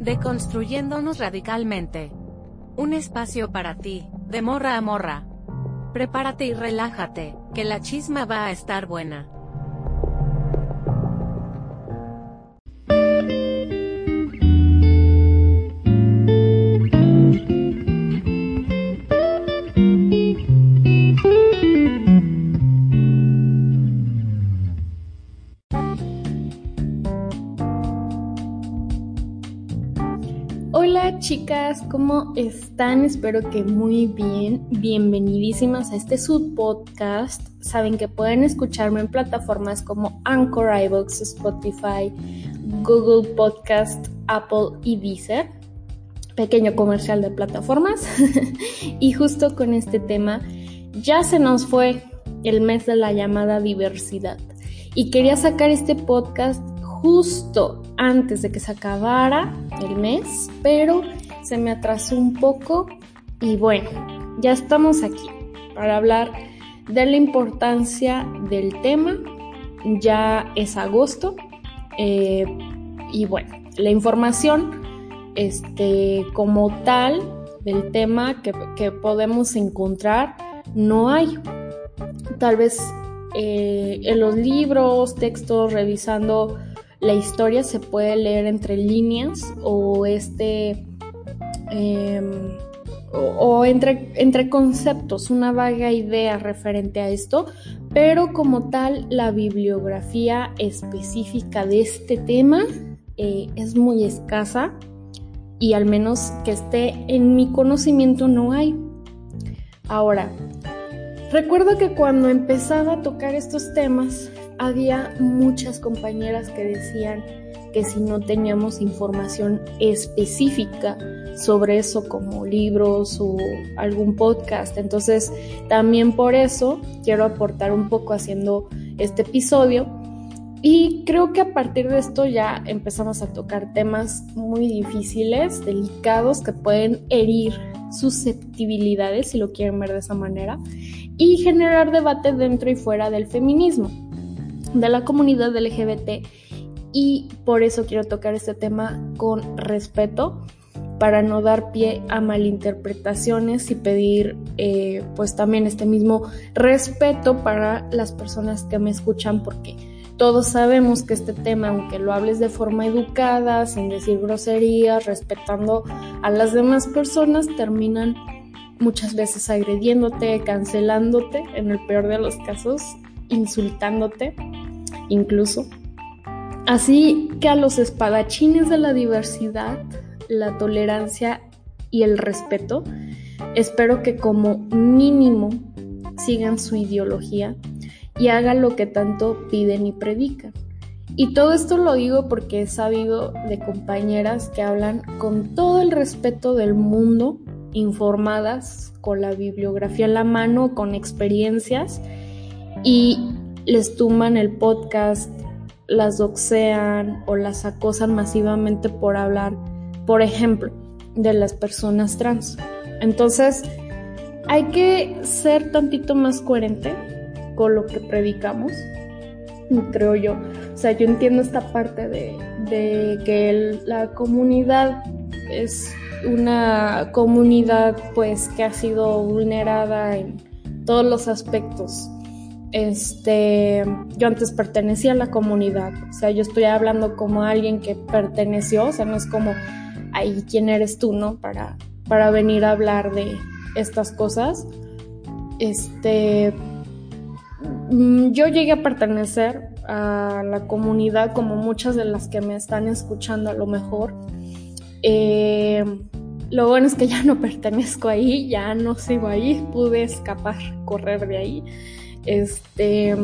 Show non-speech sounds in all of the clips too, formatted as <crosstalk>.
Deconstruyéndonos radicalmente. Un espacio para ti, de morra a morra. Prepárate y relájate, que la chisma va a estar buena. Espero que muy bien. Bienvenidísimas a este subpodcast. Saben que pueden escucharme en plataformas como Anchor, iVoox, Spotify, Google Podcast, Apple y Deezer. Pequeño comercial de plataformas. <laughs> y justo con este tema, ya se nos fue el mes de la llamada diversidad. Y quería sacar este podcast justo antes de que se acabara el mes, pero se me atrasó un poco y bueno, ya estamos aquí para hablar de la importancia del tema. Ya es agosto eh, y bueno, la información este, como tal del tema que, podemos encontrar no hay. Tal vez eh, en los libros, textos, revisando la historia se puede leer entre líneas o este em, o, entre, conceptos, una vaga idea referente a esto, pero como tal la bibliografía específica de este tema eh, es muy escasa y al menos que esté en mi conocimiento no hay. Ahora, recuerdo que cuando empezaba a tocar estos temas, había muchas compañeras que decían que si no teníamos información específica sobre eso como libros o algún podcast, entonces también por eso quiero aportar un poco haciendo este episodio. Y creo que a partir de esto ya empezamos a tocar temas muy difíciles, delicados, que pueden herir susceptibilidades, si lo quieren ver de esa manera, y generar debate dentro y fuera del feminismo de la comunidad LGBT y por eso quiero tocar este tema con respeto para no dar pie a malinterpretaciones y pedir eh, pues también este mismo respeto para las personas que me escuchan porque todos sabemos que este tema, aunque lo hables de forma educada, sin decir groserías, respetando a las demás personas, terminan muchas veces agrediéndote, cancelándote, en el peor de los casos, insultándote incluso. Así que a los espadachines de la diversidad, la tolerancia y el respeto, espero que como mínimo sigan su ideología y hagan lo que tanto piden y predican. Y todo esto lo digo porque he sabido de compañeras que hablan con todo el respeto del mundo, informadas, con la bibliografía en la mano, con experiencias, y les tumban el podcast, las doxean o las acosan masivamente por hablar, por ejemplo, de las personas trans. Entonces, hay que ser tantito más coherente con lo que predicamos, creo yo. O sea, yo entiendo esta parte de, que la comunidad es una comunidad pues que ha sido vulnerada en todos los aspectos este, yo antes pertenecía a la comunidad, o sea, yo estoy hablando como alguien que perteneció, o sea, no es como, ahí, ¿quién eres tú, no? Para, para venir a hablar de estas cosas. Este, mm, yo llegué a pertenecer a la comunidad como muchas de las que me están escuchando a lo mejor. Eh, lo bueno es que ya no <laughs> pertenezco ahí, ya no sigo ahí, pude escapar, correr de ahí. Este,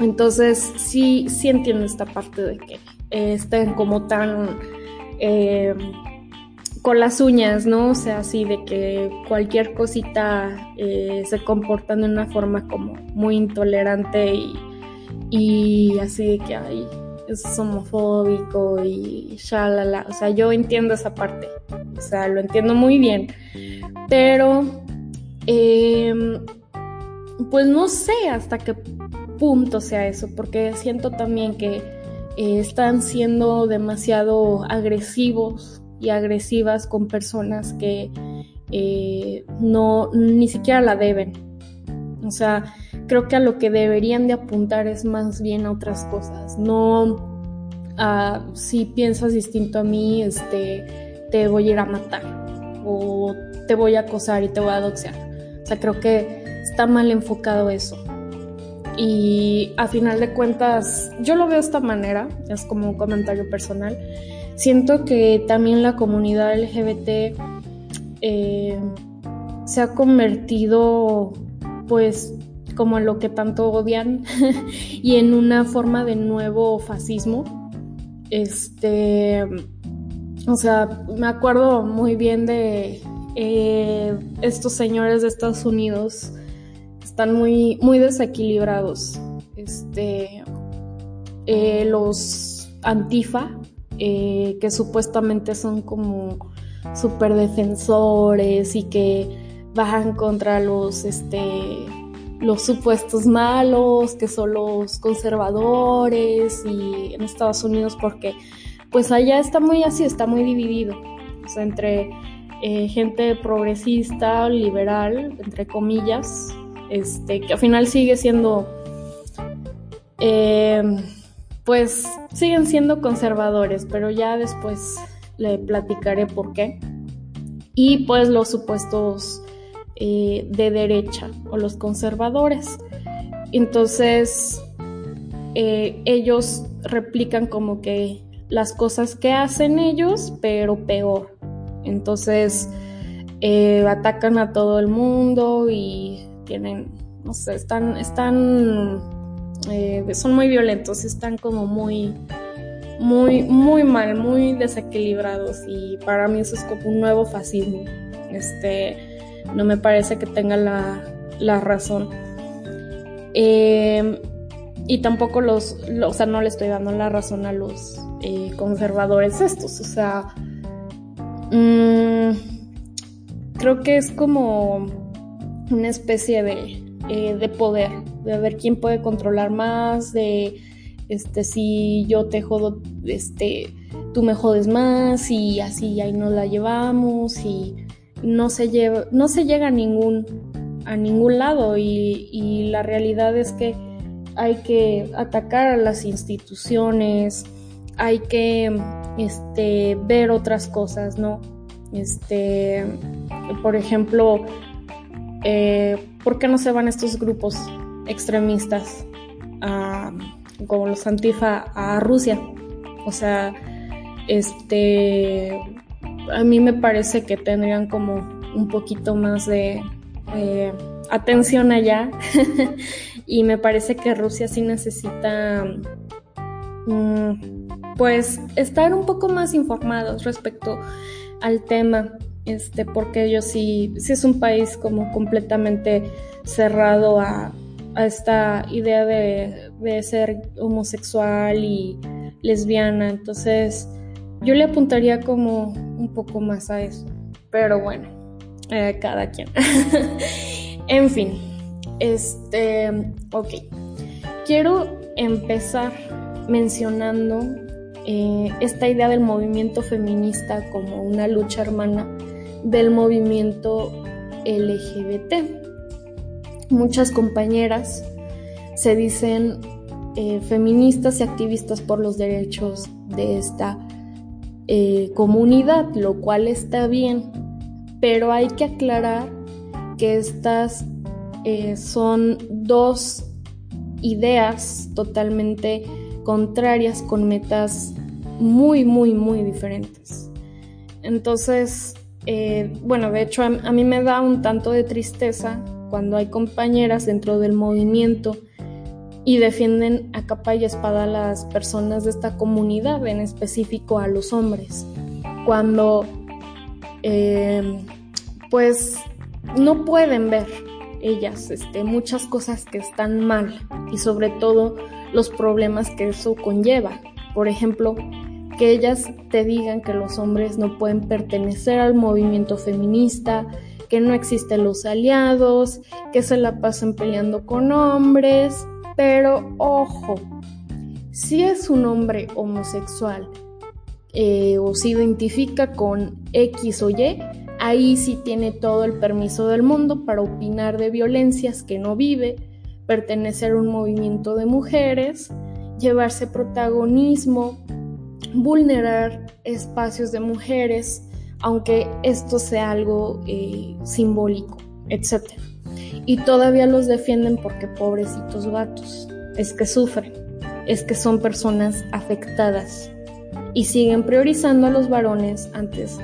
entonces sí, sí entiendo esta parte de que estén como tan eh, con las uñas, ¿no? O sea, así de que cualquier cosita eh, se comportan de una forma como muy intolerante y, y así de que hay es homofóbico y shalala. O sea, yo entiendo esa parte. O sea, lo entiendo muy bien. Pero eh, pues no sé hasta qué punto sea eso, porque siento también que eh, están siendo demasiado agresivos y agresivas con personas que eh, no ni siquiera la deben. O sea, creo que a lo que deberían de apuntar es más bien a otras cosas, no a si piensas distinto a mí, este, te voy a ir a matar o te voy a acosar y te voy a doxear. O sea, creo que está mal enfocado eso. Y a final de cuentas, yo lo veo de esta manera, es como un comentario personal. Siento que también la comunidad LGBT eh, se ha convertido, pues, como en lo que tanto odian <laughs> y en una forma de nuevo fascismo. Este, o sea, me acuerdo muy bien de eh, estos señores de Estados Unidos están muy, muy desequilibrados. Este, eh, los antifa, eh, que supuestamente son como super defensores y que bajan contra los, este, los supuestos malos, que son los conservadores y en Estados Unidos porque pues allá está muy así, está muy dividido, o sea, entre eh, gente progresista, liberal, entre comillas, este, que al final sigue siendo, eh, pues siguen siendo conservadores, pero ya después le platicaré por qué. Y pues los supuestos eh, de derecha o los conservadores. Entonces, eh, ellos replican como que las cosas que hacen ellos, pero peor. Entonces, atacan a todo el mundo y tienen, no sé, están, están, eh, son muy violentos, están como muy, muy, muy mal, muy desequilibrados y para mí eso es como un nuevo fascismo. Este, no me parece que tenga la, razón. Em, y tampoco los, o sea, no le estoy dando la razón a los eh, conservadores estos, o sea, mm, creo que es como una especie de, eh, de poder, de ver quién puede controlar más, de este si yo te jodo, este, tú me jodes más y así ahí nos la llevamos y no se lleva, no se llega a ningún, a ningún lado y, y la realidad es que hay que atacar a las instituciones, hay que este, ver otras cosas, ¿no? Este, por ejemplo, eh, ¿por qué no se van estos grupos extremistas como los Antifa a Rusia? O sea, este, a mí me parece que tendrían como un poquito más de eh, atención allá <laughs> y me parece que Rusia sí necesita mm, pues estar un poco más informados respecto al tema este, porque ellos sí, sí es un país como completamente cerrado a, esta idea de, ser homosexual y lesbiana, entonces yo le apuntaría como un poco más a eso, pero bueno, eh, cada quien. <laughs> en fin, este, ok, quiero empezar mencionando eh, esta idea del movimiento feminista como una lucha hermana del movimiento LGBT. Muchas compañeras se dicen eh, feministas y activistas por los derechos de esta eh, comunidad, lo cual está bien, pero hay que aclarar que estas eh, son dos ideas totalmente contrarias con metas muy, muy, muy diferentes. Entonces, eh, bueno, de hecho a, mí me da un tanto de tristeza cuando hay compañeras dentro del movimiento y defienden a capa y espada a las personas de esta comunidad, en específico a los hombres, cuando eh, pues no pueden ver ellas este, muchas cosas que están mal y sobre todo los problemas que eso conlleva. Por ejemplo, que ellas te digan que los hombres no pueden pertenecer al movimiento feminista, que no existen los aliados, que se la pasan peleando con hombres, pero ojo, si es un hombre homosexual eh, o se identifica con X o Y, ahí sí tiene todo el permiso del mundo para opinar de violencias que no vive, pertenecer a un movimiento de mujeres, llevarse protagonismo, vulnerar espacios de mujeres, aunque esto sea algo eh, simbólico, etc. Y todavía los defienden porque pobrecitos gatos, es que sufren, es que son personas afectadas y siguen priorizando a los varones antes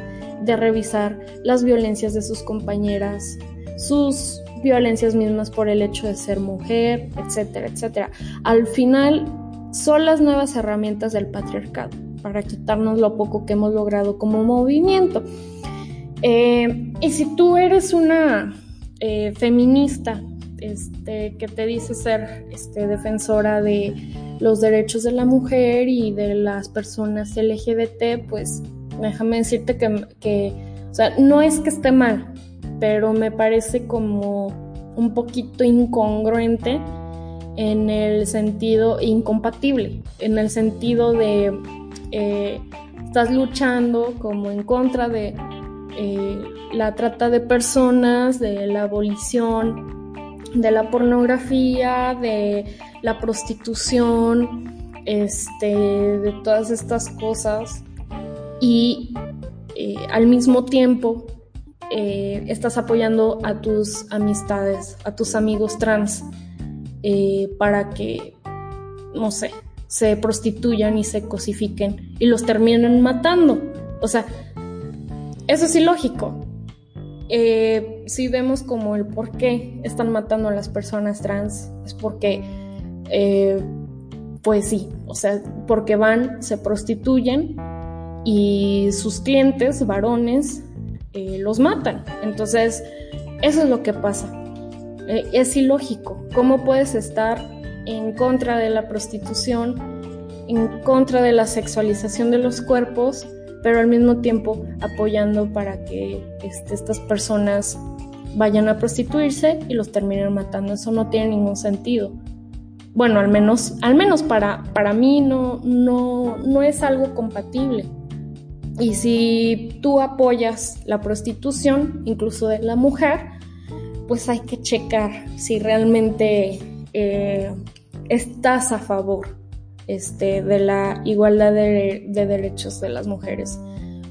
de revisar las violencias de sus compañeras, sus violencias mismas por el hecho de ser mujer, etcétera, etcétera. Al final son las nuevas herramientas del patriarcado para quitarnos lo poco que hemos logrado como movimiento. Eh, y si tú eres una eh, feminista este, que te dice ser este, defensora de los derechos de la mujer y de las personas LGBT, pues déjame decirte que, que o sea, no es que esté mal, pero me parece como un poquito incongruente en el sentido incompatible, en el sentido de eh, estás luchando como en contra de eh, la trata de personas, de la abolición, de la pornografía, de la prostitución, este, de todas estas cosas. Y eh, al mismo tiempo estás apoyando a tus amistades, a tus amigos trans para que, no sé, se prostituyan y se cosifiquen y los terminan matando. O sea, eso es ilógico. Eh, si vemos como el por qué están matando a las personas trans, es porque, eh, pues sí, o sea, porque van, se prostituyen y sus clientes, varones, eh, los matan. Entonces, eso es lo que pasa. Es ilógico. ¿Cómo puedes estar en contra de la prostitución, en contra de la sexualización de los cuerpos, pero al mismo tiempo apoyando para que este, estas personas vayan a prostituirse y los terminen matando. Eso no tiene ningún sentido. Bueno, al menos, al menos para, para mí no, no, no es algo compatible. Y si tú apoyas la prostitución, incluso de la mujer, pues hay que checar si realmente eh, estás a favor este, de la igualdad de, derechos de las mujeres,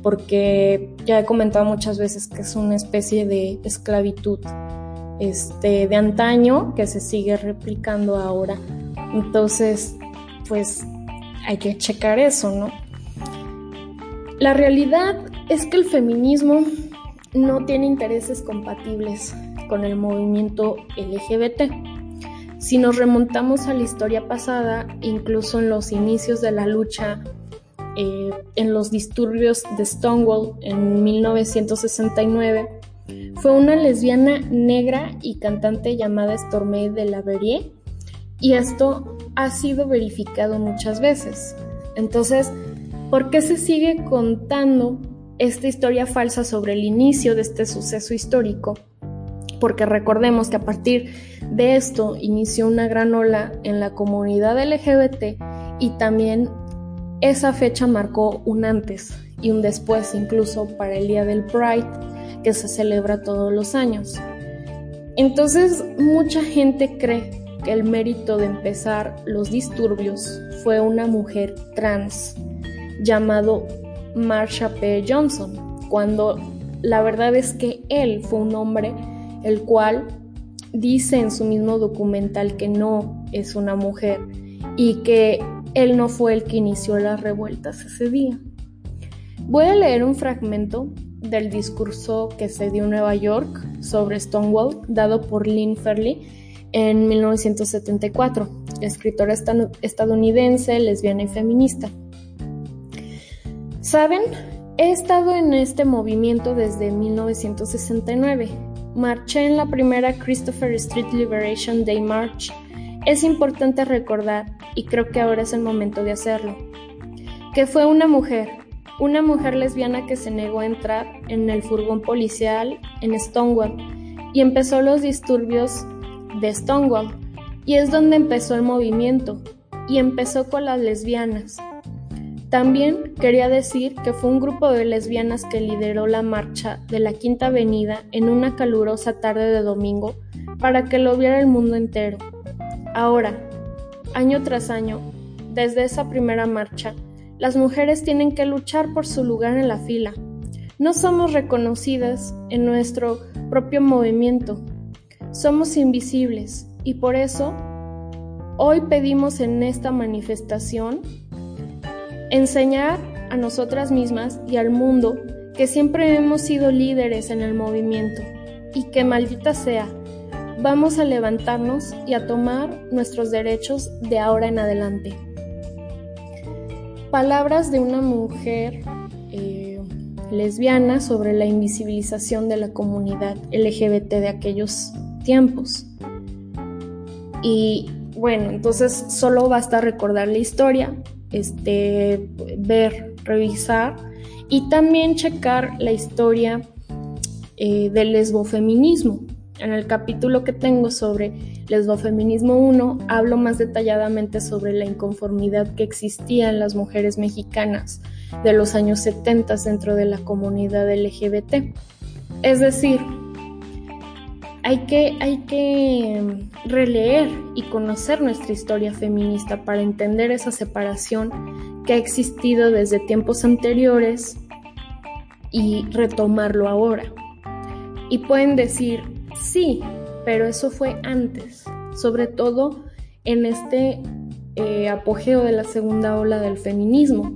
porque ya he comentado muchas veces que es una especie de esclavitud este, de antaño que se sigue replicando ahora. Entonces, pues hay que checar eso, ¿no? La realidad es que el feminismo no tiene intereses compatibles con el movimiento LGBT. Si nos remontamos a la historia pasada, incluso en los inicios de la lucha, eh, en los disturbios de Stonewall en 1969, fue una lesbiana negra y cantante llamada Stormé de la Verrier, y esto ha sido verificado muchas veces. Entonces, ¿por qué se sigue contando esta historia falsa sobre el inicio de este suceso histórico? Porque recordemos que a partir de esto inició una gran ola en la comunidad LGBT y también esa fecha marcó un antes y un después incluso para el Día del Pride que se celebra todos los años. Entonces mucha gente cree que el mérito de empezar los disturbios fue una mujer trans llamado Marsha P. Johnson, cuando la verdad es que él fue un hombre el cual dice en su mismo documental que no es una mujer y que él no fue el que inició las revueltas ese día. Voy a leer un fragmento del discurso que se dio en Nueva York sobre Stonewall, dado por Lynn Fairley en 1974, escritora estadounidense, lesbiana y feminista. Saben, he estado en este movimiento desde 1969 marché en la primera Christopher Street Liberation Day March. Es importante recordar, y creo que ahora es el momento de hacerlo, que fue una mujer, una mujer lesbiana que se negó a entrar en el furgón policial en Stonewall y empezó los disturbios de Stonewall. Y es donde empezó el movimiento. y empezó con las lesbianas. También quería decir que fue un grupo de lesbianas que lideró la marcha de la Quinta Avenida en una calurosa tarde de domingo para que lo viera el mundo entero. Ahora, año tras año, desde esa primera marcha, las mujeres tienen que luchar por su lugar en la fila. No somos reconocidas en nuestro propio movimiento. Somos invisibles y por eso hoy pedimos en esta manifestación enseñar a nosotras mismas y al mundo que siempre hemos sido líderes en el movimiento y que maldita sea, vamos a levantarnos y a tomar nuestros derechos de ahora en adelante. Palabras de una mujer eh, lesbiana sobre la invisibilización de la comunidad LGBT de aquellos tiempos. Y bueno, entonces solo basta recordar la historia, este, ver, revisar y también checar la historia eh, del lesbofeminismo. En el capítulo que tengo sobre lesbofeminismo 1 hablo más detalladamente sobre la inconformidad que existía en las mujeres mexicanas de los años 70 dentro de la comunidad LGBT. Es decir, hay que, que releer y conocer nuestra historia feminista para entender esa separación que ha existido desde tiempos anteriores y retomarlo ahora. Y pueden decir, Sí, pero eso fue antes, sobre todo en este eh, apogeo de la segunda ola del feminismo.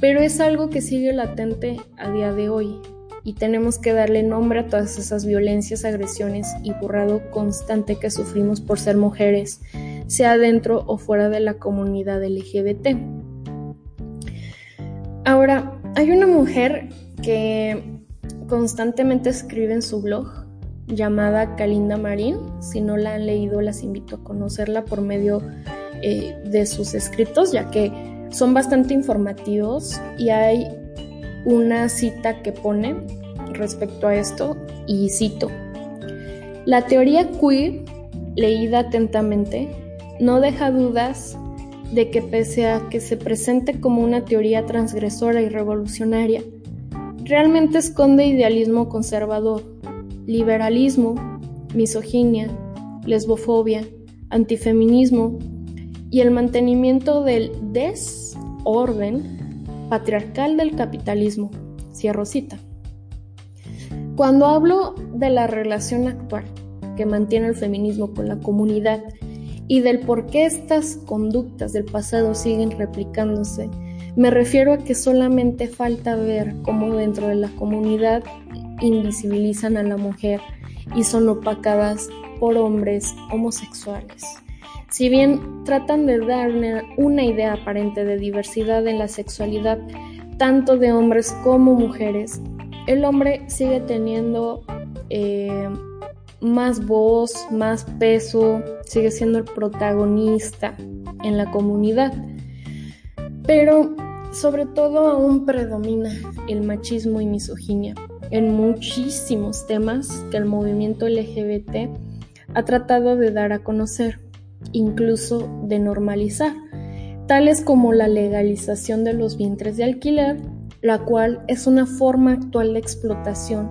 Pero es algo que sigue latente a día de hoy y tenemos que darle nombre a todas esas violencias, agresiones y borrado constante que sufrimos por ser mujeres, sea dentro o fuera de la comunidad LGBT. Ahora, hay una mujer que constantemente escribe en su blog llamada Kalinda Marín. Si no la han leído, las invito a conocerla por medio eh, de sus escritos, ya que son bastante informativos y hay una cita que pone respecto a esto y cito. La teoría queer, leída atentamente, no deja dudas de que pese a que se presente como una teoría transgresora y revolucionaria, realmente esconde idealismo conservador liberalismo, misoginia, lesbofobia, antifeminismo y el mantenimiento del desorden patriarcal del capitalismo. Cierro cita. Cuando hablo de la relación actual que mantiene el feminismo con la comunidad y del por qué estas conductas del pasado siguen replicándose, me refiero a que solamente falta ver cómo dentro de la comunidad invisibilizan a la mujer y son opacadas por hombres homosexuales. Si bien tratan de dar una, idea aparente de diversidad en la sexualidad, tanto de hombres como mujeres, el hombre sigue teniendo eh, más voz, más peso, sigue siendo el protagonista en la comunidad. Pero sobre todo aún predomina el machismo y misoginia en muchísimos temas que el movimiento LGBT ha tratado de dar a conocer, incluso de normalizar, tales como la legalización de los vientres de alquiler, la cual es una forma actual de explotación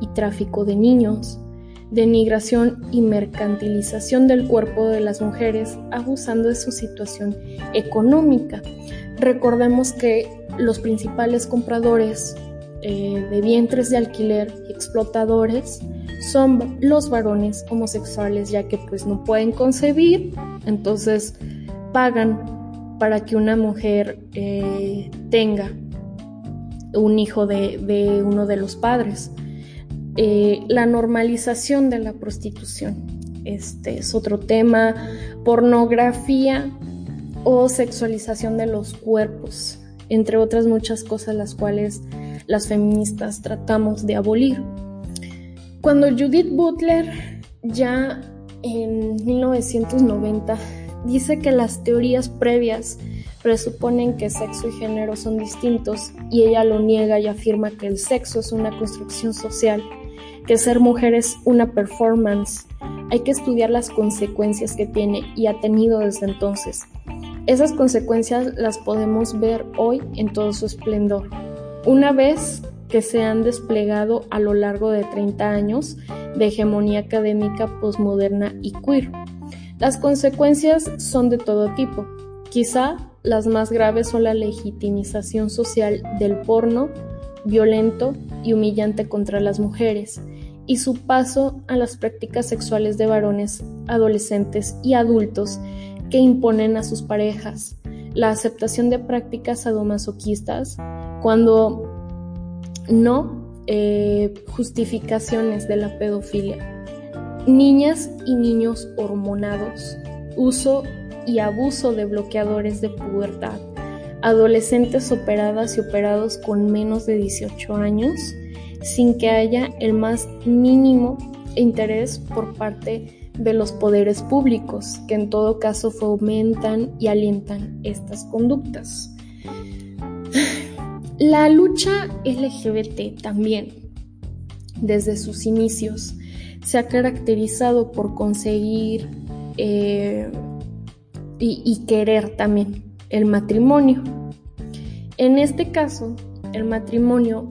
y tráfico de niños, denigración y mercantilización del cuerpo de las mujeres abusando de su situación económica. Recordemos que los principales compradores eh, de vientres de alquiler y explotadores son los varones homosexuales ya que pues no pueden concebir entonces pagan para que una mujer eh, tenga un hijo de, uno de los padres. Eh, la normalización de la prostitución este es otro tema. Pornografía o sexualización de los cuerpos entre otras muchas cosas las cuales las feministas tratamos de abolir. Cuando Judith Butler ya en 1990 dice que las teorías previas presuponen que sexo y género son distintos y ella lo niega y afirma que el sexo es una construcción social, que ser mujer es una performance. Hay que estudiar las consecuencias que tiene y ha tenido desde entonces. Esas consecuencias las podemos ver hoy en todo su esplendor. Una vez que se han desplegado a lo largo de 30 años de hegemonía académica posmoderna y queer. Las consecuencias son de todo tipo. Quizá las más graves son la legitimización social del porno violento y humillante contra las mujeres y su paso a las prácticas sexuales de varones, adolescentes y adultos que imponen a sus parejas, la aceptación de prácticas sadomasoquistas cuando no eh, justificaciones de la pedofilia, niñas y niños hormonados, uso y abuso de bloqueadores de pubertad, adolescentes operadas y operados con menos de 18 años, sin que haya el más mínimo interés por parte de los poderes públicos, que en todo caso fomentan y alientan estas conductas. La lucha LGBT también, desde sus inicios, se ha caracterizado por conseguir eh, y querer también el matrimonio. En este caso, el matrimonio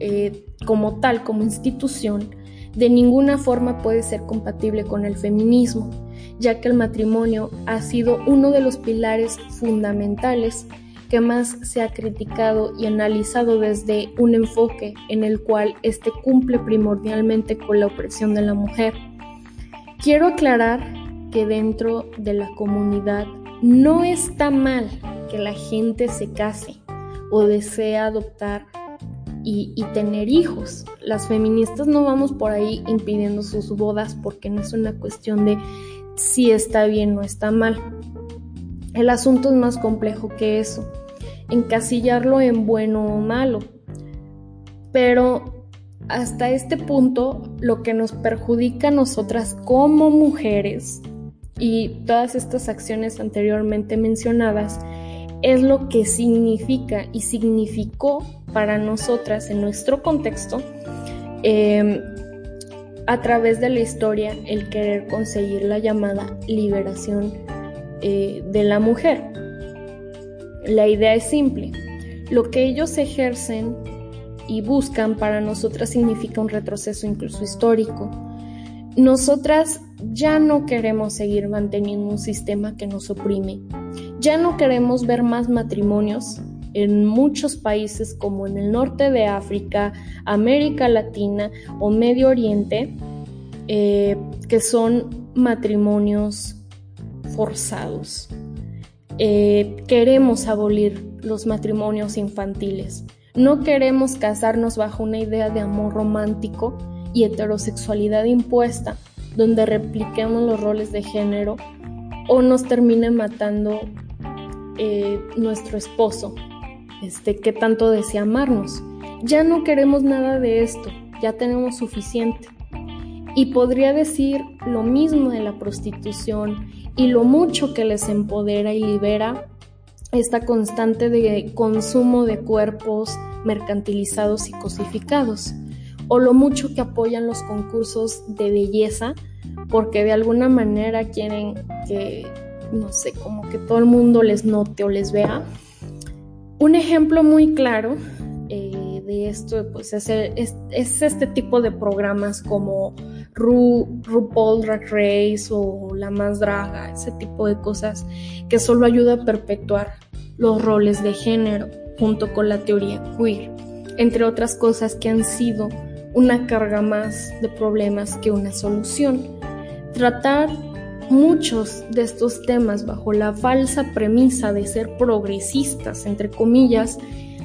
eh, como tal, como institución, de ninguna forma puede ser compatible con el feminismo, ya que el matrimonio ha sido uno de los pilares fundamentales que más se ha criticado y analizado desde un enfoque en el cual éste cumple primordialmente con la opresión de la mujer. Quiero aclarar que dentro de la comunidad no está mal que la gente se case o desee adoptar y, tener hijos. Las feministas no vamos por ahí impidiendo sus bodas porque no es una cuestión de si está bien o está mal. El asunto es más complejo que eso, encasillarlo en bueno o malo. Pero hasta este punto, lo que nos perjudica a nosotras como mujeres y todas estas acciones anteriormente mencionadas es lo que significa y significó para nosotras en nuestro contexto em, a través de la historia el querer conseguir la llamada liberación eh, de la mujer. La idea es simple. Lo que ellos ejercen y buscan para nosotras significa un retroceso incluso histórico. Nosotras ya no queremos seguir manteniendo un sistema que nos oprime. Ya no queremos ver más matrimonios en muchos países como en el norte de África, América Latina o Medio Oriente, eh, que son matrimonios forzados. Eh, queremos abolir los matrimonios infantiles. No queremos casarnos bajo una idea de amor romántico y heterosexualidad impuesta donde repliquemos los roles de género o nos termine matando eh, nuestro esposo, este, que tanto desea amarnos. Ya no queremos nada de esto, ya tenemos suficiente. Y podría decir lo mismo de la prostitución y lo mucho que les empodera y libera esta constante de consumo de cuerpos mercantilizados y cosificados o lo mucho que apoyan los concursos de belleza porque de alguna manera quieren que, no sé, como que todo el mundo les note o les vea. Un ejemplo muy claro eh, de esto pues es, este tipo de programas como Ru, RuPaul Drag Race o La Más Draga, ese tipo de cosas que solo ayuda a perpetuar los roles de género junto con la teoría queer, entre otras cosas que han sido una carga más de problemas que una solución. Tratar muchos de estos temas bajo la falsa premisa de ser progresistas, entre comillas,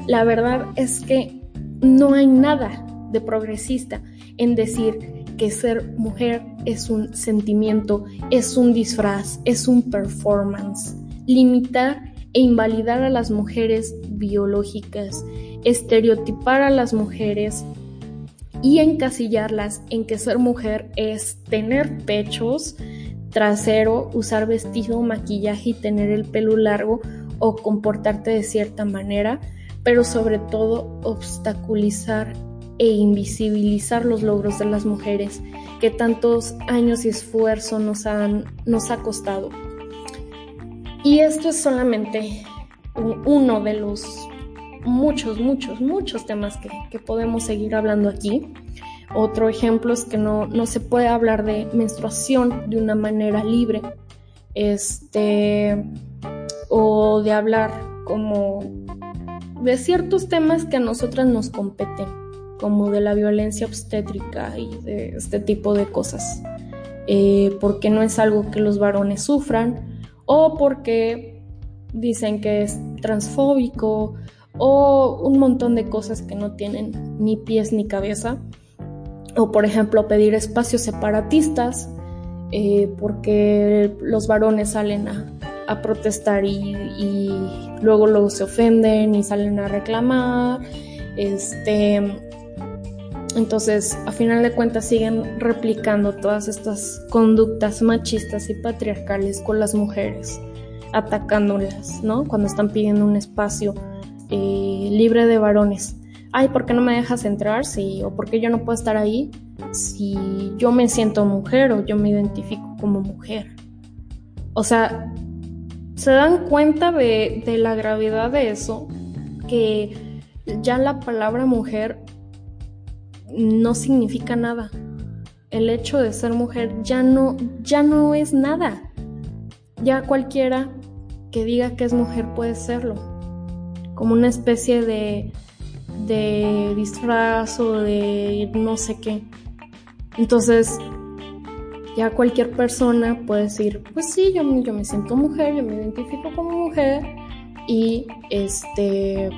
la verdad es que no hay nada de progresista en decir que ser mujer es un sentimiento, es un disfraz, es un performance. Limitar e invalidar a las mujeres biológicas, estereotipar a las mujeres y encasillarlas en que ser mujer es tener pechos, trasero, usar vestido, maquillaje y tener el pelo largo o comportarte de cierta manera, pero sobre todo obstaculizar e invisibilizar los logros de las mujeres que tantos años y esfuerzo nos, han, nos ha costado. Y esto es solamente uno de los muchos, muchos, muchos temas que, podemos seguir hablando aquí. Otro ejemplo es que no, no, se puede hablar de menstruación de una manera libre, este, o de hablar como de ciertos temas que a nosotras nos competen, como de la violencia obstétrica y de este tipo de cosas, eh, porque no es algo que los varones sufran o porque dicen que es transfóbico o un montón de cosas que no tienen ni pies ni cabeza. O por ejemplo pedir espacios separatistas eh, porque los varones salen a, protestar y, luego, luego se ofenden y salen a reclamar. Este, entonces, a final de cuentas, siguen replicando todas estas conductas machistas y patriarcales con las mujeres, atacándolas, ¿no? Cuando están pidiendo un espacio eh, libre de varones. Ay, ¿por qué no me dejas entrar? Sí, o ¿por qué yo no puedo estar ahí si yo me siento mujer o yo me identifico como mujer? O sea, se dan cuenta de, de la gravedad de eso, que ya la palabra mujer no significa nada. El hecho de ser mujer ya no, ya no es nada. Ya cualquiera que diga que es mujer puede serlo como una especie de, de disfraz o de no sé qué. Entonces, ya cualquier persona puede decir, pues sí, yo, yo me siento mujer, yo me identifico como mujer y este...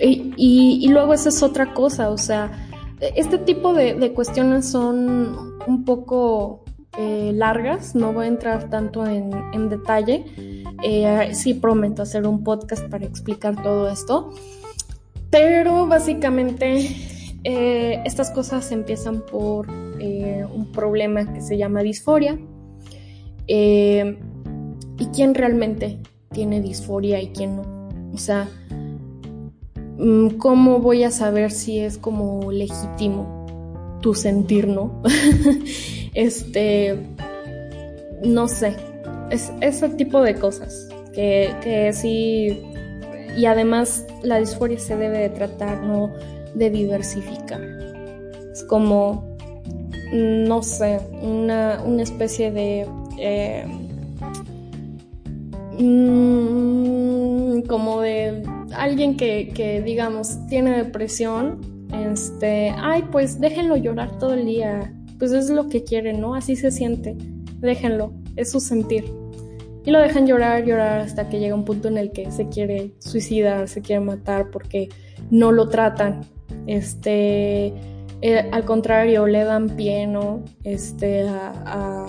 Y, y, luego esa es otra cosa, o sea, este tipo de, cuestiones son un poco eh, largas, no voy a entrar tanto en, en detalle, eh, sí prometo hacer un podcast para explicar todo esto. Pero básicamente eh, estas cosas empiezan por eh, un problema que se llama disforia. ¿Y quién realmente tiene disforia y quién no? O sea, mm, ¿cómo voy a saber si es como legítimo tu sentir, no? <laughs> este, no sé, es ese tipo de cosas que, que sí, y además la disforia se debe de tratar, no de diversificar. Es como, no sé, una, especie de... Eh, mm, como de alguien que, que, digamos tiene depresión, este, ay, pues déjenlo llorar todo el día, pues es lo que quiere, ¿no? Así se siente, déjenlo, es su sentir y lo dejan llorar, llorar hasta que llega un punto en el que se quiere suicidar, se quiere matar porque no lo tratan. Este, eh, al contrario, le dan pie este, a,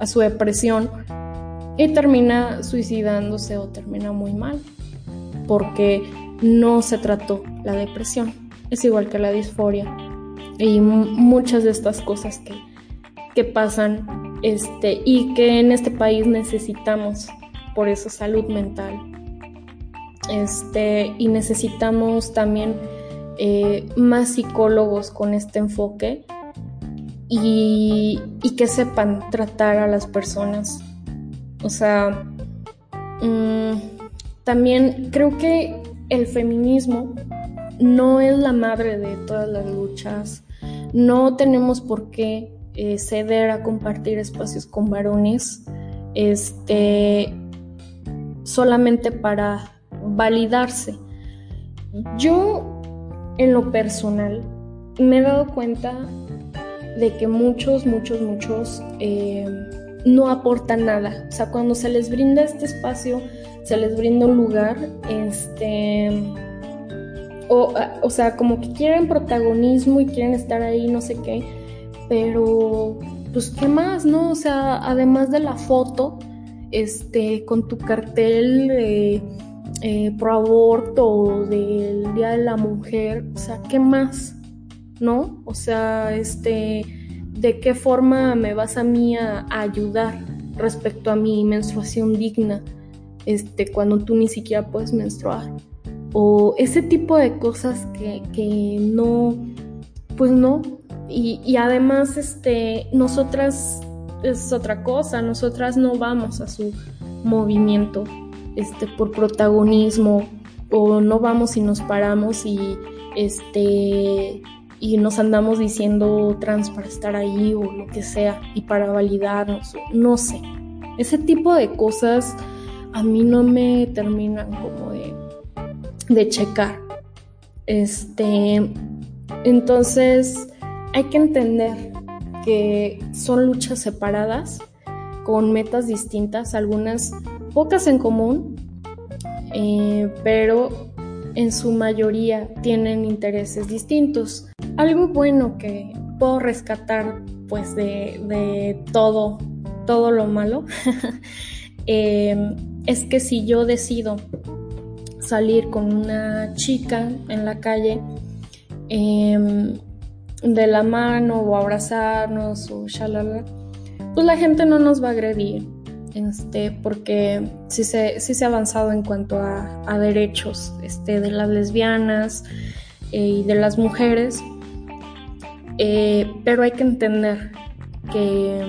a su depresión y termina suicidándose o termina muy mal porque no se trató la depresión. Es igual que la disforia y muchas de estas cosas que, que pasan este, y que en este país necesitamos por eso salud mental. Este, y necesitamos también eh, más psicólogos con este enfoque y, que sepan tratar a las personas. O sea, mm, también creo que el feminismo no es la madre de todas las luchas. No tenemos por qué eh, ceder a compartir espacios con varones, este, solamente para validarse. Yo, en lo personal, me he dado cuenta de que muchos, muchos, muchos eh, no aportan nada. O sea, cuando se les brinda este espacio, se les brinda un lugar, este, o, o sea, como que quieren protagonismo y quieren estar ahí, no sé qué pero pues qué más, ¿no? O sea, además de la foto, este, con tu cartel de eh, pro aborto del Día de la Mujer, o sea, ¿qué más? ¿No? O sea, este, ¿de qué forma me vas a mí a, ayudar respecto a mi menstruación digna? Este, cuando tú ni siquiera puedes menstruar. O ese tipo de cosas que, que no, pues no, y, además, este, nosotras es otra cosa, nosotras no vamos a su, movimiento, este, por protagonismo, o no vamos y nos paramos y este y nos andamos diciendo trans para estar ahí o lo que sea y para validarnos, no sé. Ese tipo de cosas a mí no me terminan como de, de checar. Este, entonces hay que entender que son luchas separadas con metas distintas, algunas pocas en común, eh, pero en su mayoría tienen intereses distintos. Algo bueno que puedo rescatar pues de, todo, todo lo malo, <laughs> eh, es que si yo decido salir con una chica en la calle, em, de la mano o abrazarnos o shalala, pues la gente no nos va a agredir, este, porque sí se, se ha avanzado en cuanto a, derechos este, de las lesbianas eh, y de las mujeres, eh, pero hay que entender que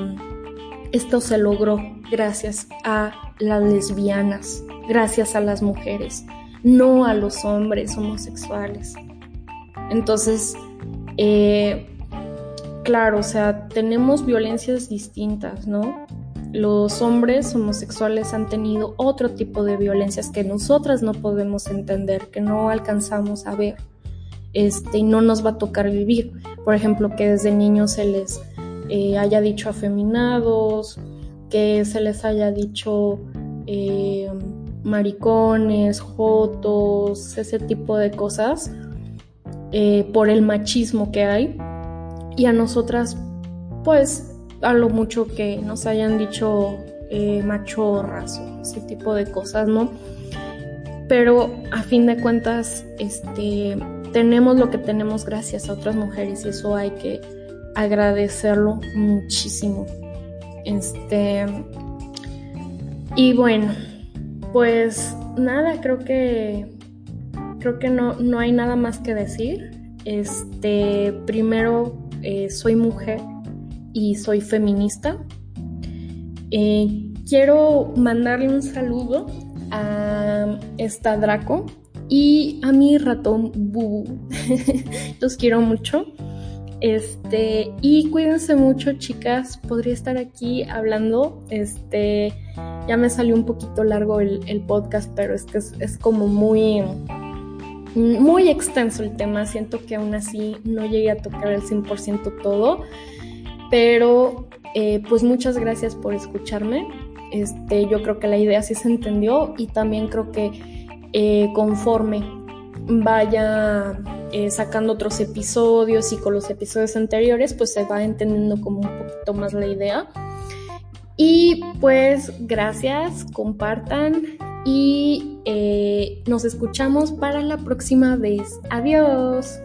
esto se logró gracias a las lesbianas, gracias a las mujeres, no a los hombres homosexuales. Entonces, eh, claro, o sea, tenemos violencias distintas, ¿no? Los hombres homosexuales han tenido otro tipo de violencias que nosotras no podemos entender, que no alcanzamos a ver, este, y no nos va a tocar vivir. Por ejemplo, que desde niños se les eh, haya dicho afeminados, que se les haya dicho eh, maricones, jotos, ese tipo de cosas eh, por el machismo que hay. Y a nosotras, pues, a lo mucho que nos hayan dicho eh, machorras o ese tipo de cosas, ¿no? Pero a fin de cuentas, este, tenemos lo que tenemos gracias a otras mujeres y eso hay que agradecerlo muchísimo. Este, y bueno, pues nada, creo que creo que no, no hay nada más que decir. Este, primero, eh, soy mujer y soy feminista. Eh, quiero mandarle un saludo a esta Draco y a mi ratón Bubu. <laughs> Los quiero mucho. Este, y cuídense mucho, chicas. Podría estar aquí hablando. Este, ya me salió un poquito largo el, podcast, pero es que es como muy muy extenso el tema, siento que aún así no llegué a tocar el 100% todo, pero eh, pues muchas gracias por escucharme. Este, yo creo que la idea sí se entendió y también creo que eh, conforme vaya eh, sacando otros episodios y con los episodios anteriores, pues se va entendiendo como un poquito más la idea. Y pues gracias, compartan y eh, nos escuchamos para la próxima vez. Adiós.